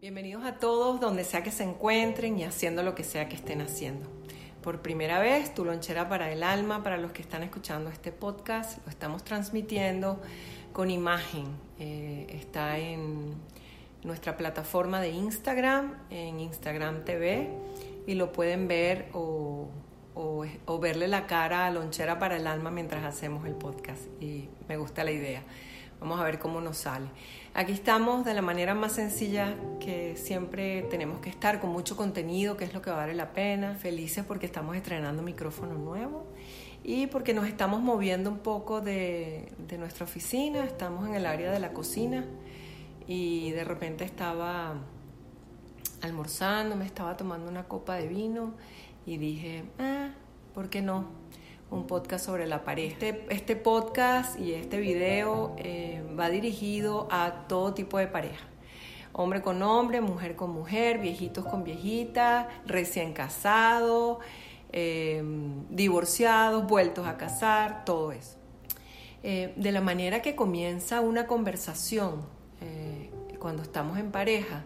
Bienvenidos a todos donde sea que se encuentren y haciendo lo que sea que estén haciendo. Por primera vez, tu lonchera para el alma, para los que están escuchando este podcast, lo estamos transmitiendo con imagen. Eh, está en nuestra plataforma de Instagram, en Instagram TV, y lo pueden ver o, o- o verle la cara a lonchera para el alma mientras hacemos el podcast. Y me gusta la idea. Vamos a ver cómo nos sale. Aquí estamos de la manera más sencilla siempre tenemos que estar, con mucho contenido, que es lo que vale la pena. Felices porque estamos estrenando micrófono nuevo y porque nos estamos moviendo un poco de, de nuestra oficina. Estamos en el área de la cocina y de repente estaba almorzando, me estaba tomando una copa de vino y dije, ah, ¿por qué no? Un podcast sobre la pareja. Este, este podcast y este video eh, va dirigido a todo tipo de pareja. Hombre con hombre, mujer con mujer, viejitos con viejitas, recién casados, eh, divorciados, vueltos a casar, todo eso. Eh, de la manera que comienza una conversación eh, cuando estamos en pareja,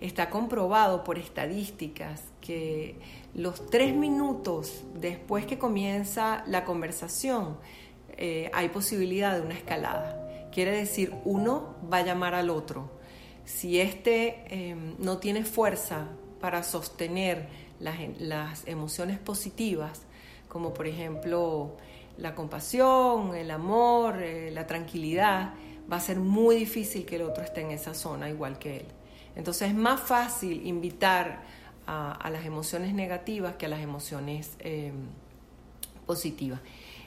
está comprobado por estadísticas que los tres minutos después que comienza la conversación eh, hay posibilidad de una escalada. Quiere decir, uno va a llamar al otro. Si este eh, no tiene fuerza para sostener las, emociones positivas, como por ejemplo la compasión, el amor, eh, la tranquilidad, va a ser muy difícil que el otro esté en esa zona igual que él. Entonces es más fácil invitar a, las emociones negativas que a las emociones eh, positivas.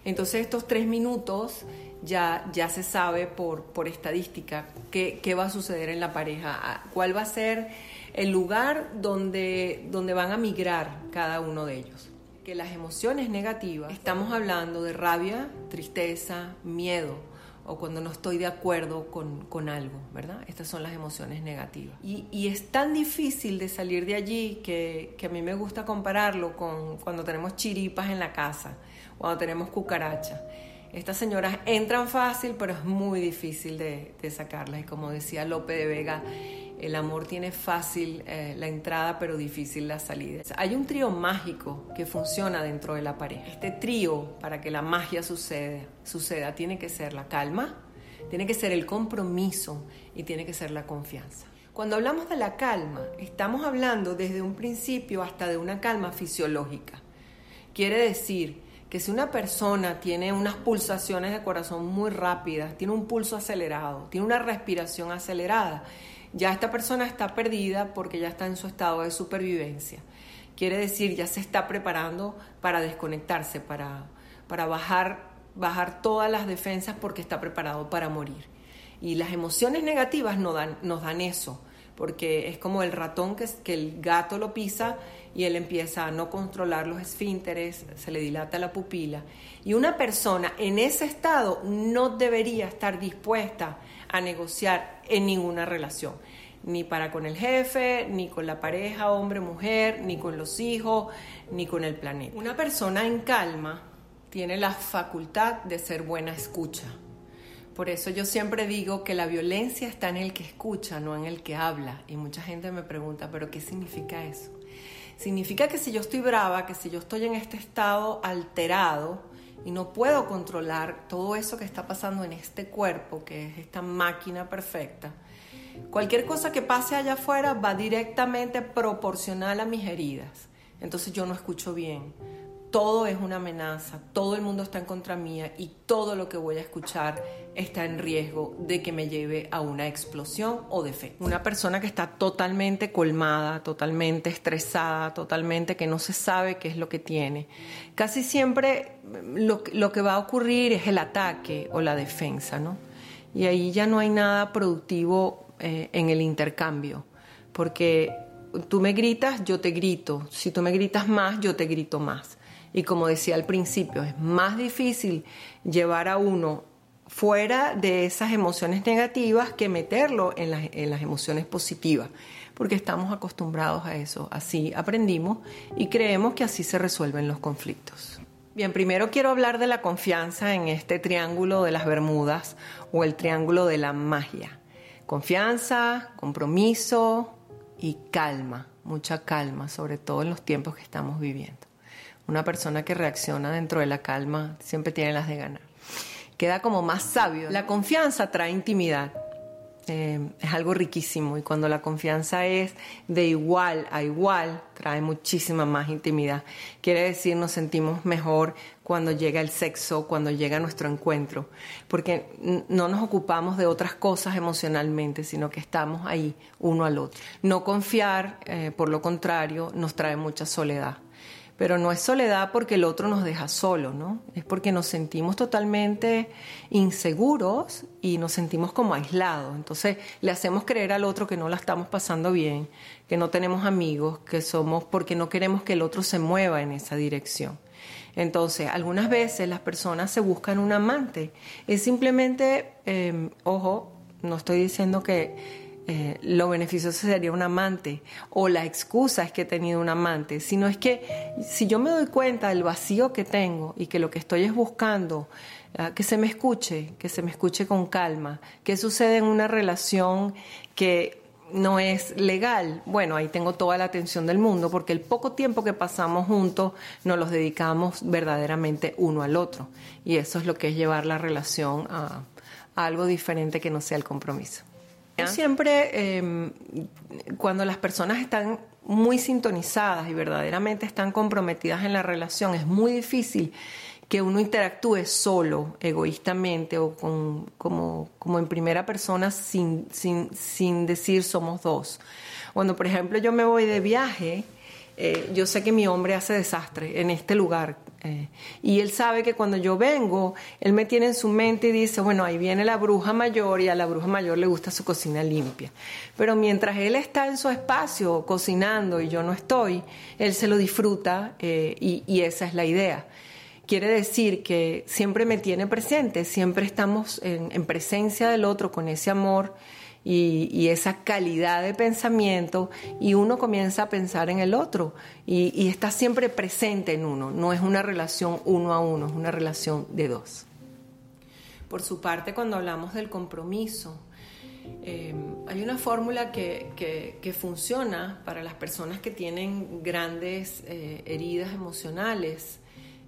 Entonces estos tres minutos ya, ya se sabe por, estadística qué, va a suceder en la pareja, a- cuál va a ser el lugar donde, donde van a migrar cada uno de ellos. Que las emociones negativas, estamos hablando de rabia, tristeza, miedo, o cuando no estoy de acuerdo con, con algo, ¿verdad? Estas son las emociones negativas. Y, y es tan difícil de salir de allí que, que a mí me gusta compararlo con cuando tenemos chiripas en la casa, cuando tenemos cucarachas. Estas señoras entran fácil, pero es muy difícil de, sacarlas. Y como decía Lope de Vega, el amor tiene fácil eh, la entrada, pero difícil la salida. Hay un trío mágico que funciona dentro de la pareja. Este trío, para que la magia suceda, tiene que ser la calma, tiene que ser el compromiso y tiene que ser la confianza. Cuando hablamos de la calma, estamos hablando desde un principio hasta de una calma fisiológica. Quiere decir que si una persona tiene unas pulsaciones de corazón muy rápidas, tiene un pulso acelerado, tiene una respiración acelerada, ya esta persona está perdida porque ya está en su estado de supervivencia. Quiere decir, ya se está preparando para desconectarse, para, para bajar, bajar todas las defensas porque está preparado para morir. Y las emociones negativas nos dan, nos dan eso, porque es como el ratón que, el gato lo pisa y él empieza a no controlar los esfínteres, se le dilata la pupila. Y una persona en ese estado no debería estar dispuesta a negociar en ninguna relación, ni para con el jefe, ni con la pareja, hombre, mujer, ni con los hijos, ni con el planeta. Una persona en calma tiene la facultad de ser buena escucha. Por eso yo siempre digo que la violencia está en el que escucha, no en el que habla. Y mucha gente me pregunta, ¿pero qué significa eso? Significa que si yo estoy brava, que si yo estoy en este estado alterado y no puedo controlar todo eso que está pasando en este cuerpo, que es esta máquina perfecta, cualquier cosa que pase allá afuera va directamente proporcional a mis heridas. entonces yo no escucho bien. Todo es una amenaza, todo el mundo está en contra mía y todo lo que voy a escuchar está en riesgo de que me lleve a una explosión o defecto. Una persona que está totalmente colmada, totalmente estresada, totalmente que no se sabe qué es lo que tiene. Casi siempre lo, lo que va a ocurrir es el ataque o la defensa, ¿no? Y ahí ya no hay nada productivo eh, en el intercambio, porque tú me gritas, yo te grito. Si tú me gritas más, yo te grito más. Y como decía al principio, es más difícil llevar a uno fuera de esas emociones negativas que meterlo en las, en las emociones positivas, porque estamos acostumbrados a eso. Así aprendimos y creemos que así se resuelven los conflictos. Bien, primero quiero hablar de la confianza en este triángulo de las Bermudas o el triángulo de la magia. Confianza, compromiso y calma, mucha calma, sobre todo en los tiempos que estamos viviendo. Una persona que reacciona dentro de la calma siempre tiene las de ganar. Queda como más sabio. La confianza trae intimidad. Eh, es algo riquísimo y cuando la confianza es de igual a igual, trae muchísima más intimidad. Quiere decir, nos sentimos mejor cuando llega el sexo, cuando llega nuestro encuentro, porque no nos ocupamos de otras cosas emocionalmente, sino que estamos ahí uno al otro. No confiar, eh, por lo contrario, nos trae mucha soledad pero no es soledad porque el otro nos deja solo, ¿no? Es porque nos sentimos totalmente inseguros y nos sentimos como aislados. Entonces le hacemos creer al otro que no la estamos pasando bien, que no tenemos amigos, que somos porque no queremos que el otro se mueva en esa dirección. Entonces, algunas veces las personas se buscan un amante. Es simplemente, eh, ojo, no estoy diciendo que eh, lo beneficioso sería un amante o la excusa es que he tenido un amante, sino es que si yo me doy cuenta del vacío que tengo y que lo que estoy es buscando ah, que se me escuche, que se me escuche con calma, qué sucede en una relación que no es legal, bueno, ahí tengo toda la atención del mundo porque el poco tiempo que pasamos juntos nos los dedicamos verdaderamente uno al otro y eso es lo que es llevar la relación a algo diferente que no sea el compromiso. Siempre, em, cuando las personas están muy sintonizadas y verdaderamente están comprometidas en la relación, es muy difícil que uno interactúe solo, egoístamente o con, como, como en primera persona sin, sin, sin decir somos dos. Cuando, por ejemplo, yo me voy de viaje, eh, yo sé que mi hombre hace desastre en este lugar. Eh, y él sabe que cuando yo vengo, él me tiene en su mente y dice, bueno, ahí viene la bruja mayor y a la bruja mayor le gusta su cocina limpia. Pero mientras él está en su espacio cocinando y yo no estoy, él se lo disfruta eh, y, esa es la idea. Quiere decir que siempre me tiene presente, siempre estamos en presencia del otro con ese amor y, esa calidad de pensamiento y uno comienza a pensar en el otro y, está siempre presente en uno. No es una relación uno a uno, es una relación de dos. Por su parte, cuando hablamos del compromiso, eh, hay una fórmula que, funciona para las personas que tienen grandes eh, heridas emocionales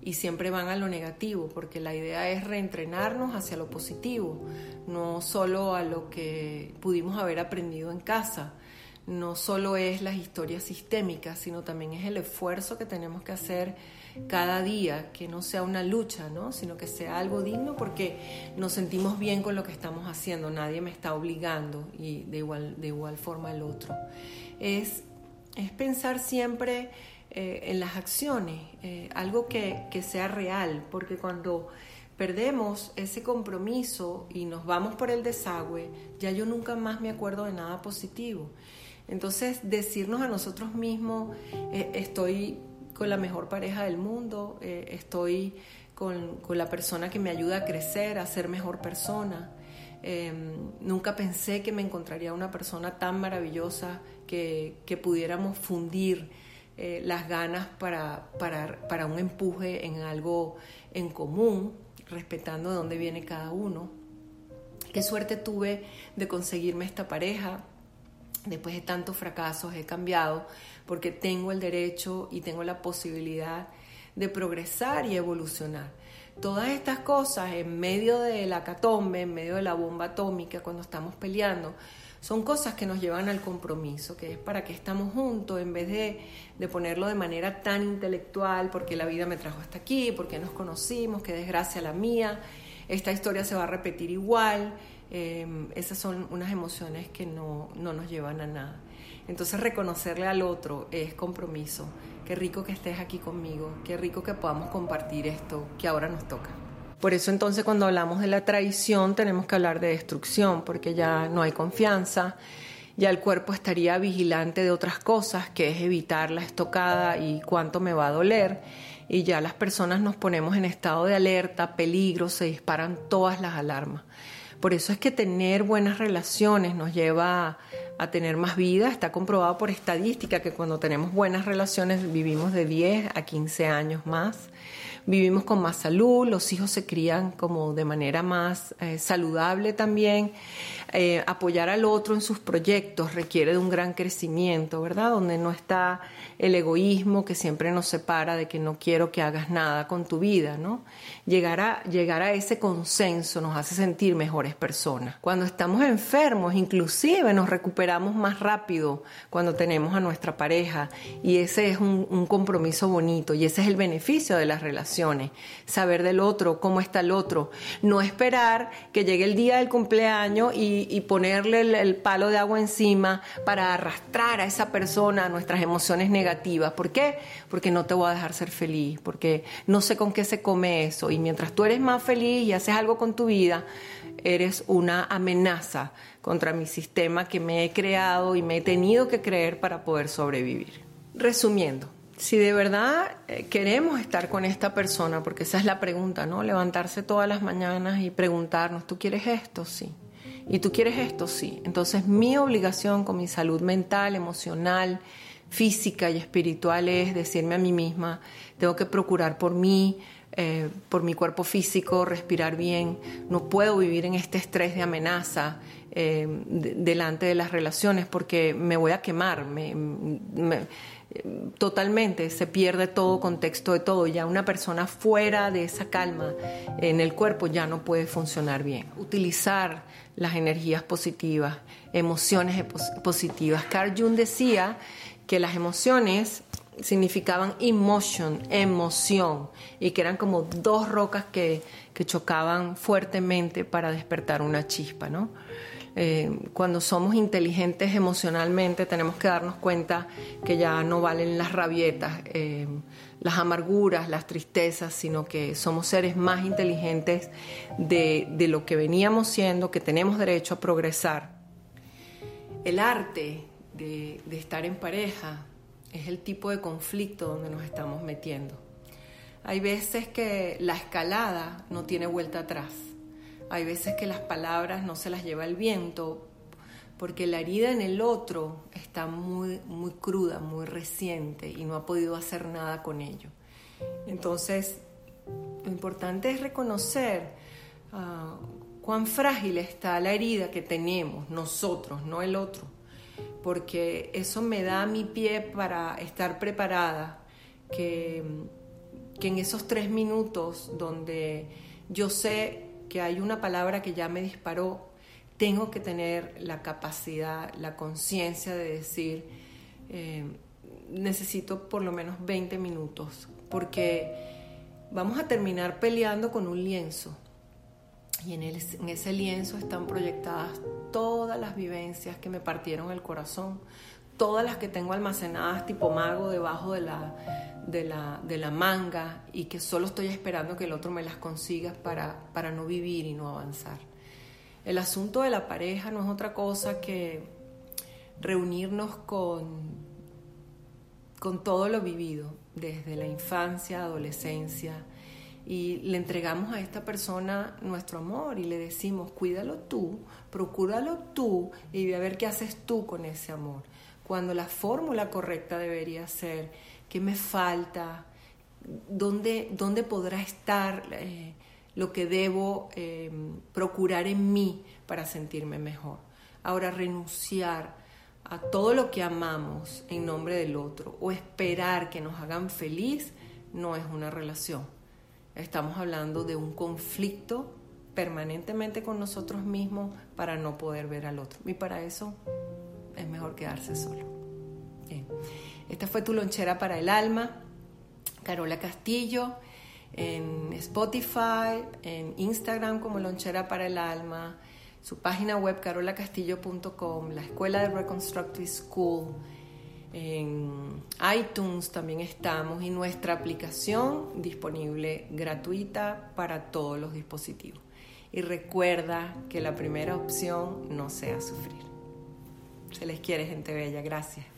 y siempre van a lo negativo, porque la idea es reentrenarnos hacia lo positivo, no solo a lo que pudimos haber aprendido en casa. No solo es las historias sistémicas, sino también es el esfuerzo que tenemos que hacer cada día, que no sea una lucha, ¿no? sino que sea algo digno porque nos sentimos bien con lo que estamos haciendo, nadie me está obligando y de igual, de igual forma el otro. Es, es pensar siempre eh, en las acciones, eh, algo que, que sea real, porque cuando perdemos ese compromiso y nos vamos por el desagüe, ya yo nunca más me acuerdo de nada positivo. Entonces, decirnos a nosotros mismos, eh, estoy con la mejor pareja del mundo, estoy con, con, la persona que me ayuda a crecer, a ser mejor persona. nunca pensé que me encontraría una persona tan maravillosa que, que pudiéramos fundir eh, las ganas para, para, para, un empuje en algo en común, respetando de dónde viene cada uno. Qué suerte tuve de conseguirme esta pareja. Después de tantos fracasos he cambiado porque tengo el derecho y tengo la posibilidad de progresar y evolucionar. Todas estas cosas en medio de la catombe, en medio de la bomba atómica, cuando estamos peleando, son cosas que nos llevan al compromiso, que es para que estamos juntos en vez de, de, ponerlo de manera tan intelectual, porque la vida me trajo hasta aquí, porque nos conocimos, qué desgracia la mía, esta historia se va a repetir igual. Eh, esas son unas emociones que no, no nos llevan a nada. Entonces reconocerle al otro es compromiso. Qué rico que estés aquí conmigo, qué rico que podamos compartir esto que ahora nos toca. Por eso entonces cuando hablamos de la traición tenemos que hablar de destrucción, porque ya no hay confianza, ya el cuerpo estaría vigilante de otras cosas, que es evitar la estocada y cuánto me va a doler, y ya las personas nos ponemos en estado de alerta, peligro, se disparan todas las alarmas. Por eso es que tener buenas relaciones nos lleva a, tener más vida. Está comprobado por estadística que cuando tenemos buenas relaciones vivimos de 10 a 15 años más vivimos con más salud, los hijos se crían como de manera más eh, saludable también. Eh, apoyar al otro en sus proyectos requiere de un gran crecimiento, ¿verdad? Donde no está el egoísmo que siempre nos separa de que no quiero que hagas nada con tu vida, ¿no? Llegar a, llegar a ese consenso nos hace sentir mejores personas. Cuando estamos enfermos, inclusive nos recuperamos más rápido cuando tenemos a nuestra pareja y ese es un, un compromiso bonito y ese es el beneficio de las relaciones, saber del otro, cómo está el otro, no esperar que llegue el día del cumpleaños y, ponerle el, el palo de agua encima para arrastrar a esa persona a nuestras emociones negativas negativas. ¿Por qué? Porque no te voy a dejar ser feliz, porque no sé con qué se come eso. Y mientras tú eres más feliz y haces algo con tu vida, eres una amenaza contra mi sistema que me he creado y me he tenido que creer para poder sobrevivir. Resumiendo, si de verdad eh, queremos estar con esta persona, porque esa es la pregunta, ¿no? Levantarse todas las mañanas y preguntarnos, ¿tú quieres esto? Sí. ¿Y tú quieres esto? Sí. Entonces mi obligación con mi salud mental, emocional, física y espiritual es decirme a mí misma, tengo que procurar por mí, eh, por mi cuerpo físico, respirar bien, no puedo vivir en este estrés de amenaza eh, delante de las relaciones porque me voy a quemar, totalmente se pierde todo contexto de todo, ya una persona fuera de esa calma en el cuerpo ya no puede funcionar bien. Utilizar las energías positivas, emociones positivas. Carl Jung decía que las emociones significaban emotion, emoción, y que eran como dos rocas que, chocaban fuertemente para despertar una chispa, ¿no? Eh, cuando somos inteligentes emocionalmente tenemos que darnos cuenta que ya no valen las rabietas, eh, las amarguras, las tristezas, sino que somos seres más inteligentes de, de lo que veníamos siendo, que tenemos derecho a progresar. El arte de, estar en pareja es el tipo de conflicto donde nos estamos metiendo. Hay veces que la escalada no tiene vuelta atrás. Hay veces que las palabras no se las lleva el viento porque la herida en el otro está muy, muy cruda, muy reciente y no ha podido hacer nada con ello. Entonces, lo importante es reconocer ah, cuán frágil está la herida que tenemos nosotros, no el otro porque eso me da mi pie para estar preparada, que, que en esos tres minutos donde yo sé hay una palabra que ya me disparó, tengo que tener la capacidad, la conciencia de decir, eh, necesito por lo menos 20 minutos, porque vamos a terminar peleando con un lienzo. Y en, ese lienzo están proyectadas todas las vivencias que me partieron el corazón, todas las que tengo almacenadas tipo mago debajo de la, de la, de la manga y que solo estoy esperando que el otro me las consiga para, para no vivir y no avanzar. El asunto de la pareja no es otra cosa que reunirnos con, con todo lo vivido, desde la infancia, adolescencia, y le entregamos a esta persona nuestro amor y le decimos, cuídalo tú, procúralo tú y ve a ver qué haces tú con ese amor. Cuando la fórmula correcta debería ser, ¿qué me falta? ¿Dónde, dónde podrá estar eh, lo que debo eh, procurar en mí para sentirme mejor? Ahora, renunciar a todo lo que amamos en nombre del otro o esperar que nos hagan feliz no es una relación Estamos hablando de un conflicto permanentemente con nosotros mismos para no poder ver al otro. Y para eso es mejor quedarse solo. Esta fue tu lonchera para el alma, Carola Castillo, en Spotify, en Instagram como lonchera para el alma, su página web carolacastillo.com, la escuela de Reconstructive School, en iTunes también estamos y nuestra aplicación disponible gratuita para todos los dispositivos. Y recuerda que la primera opción no sea sufrir. Se les quiere, gente bella. Gracias.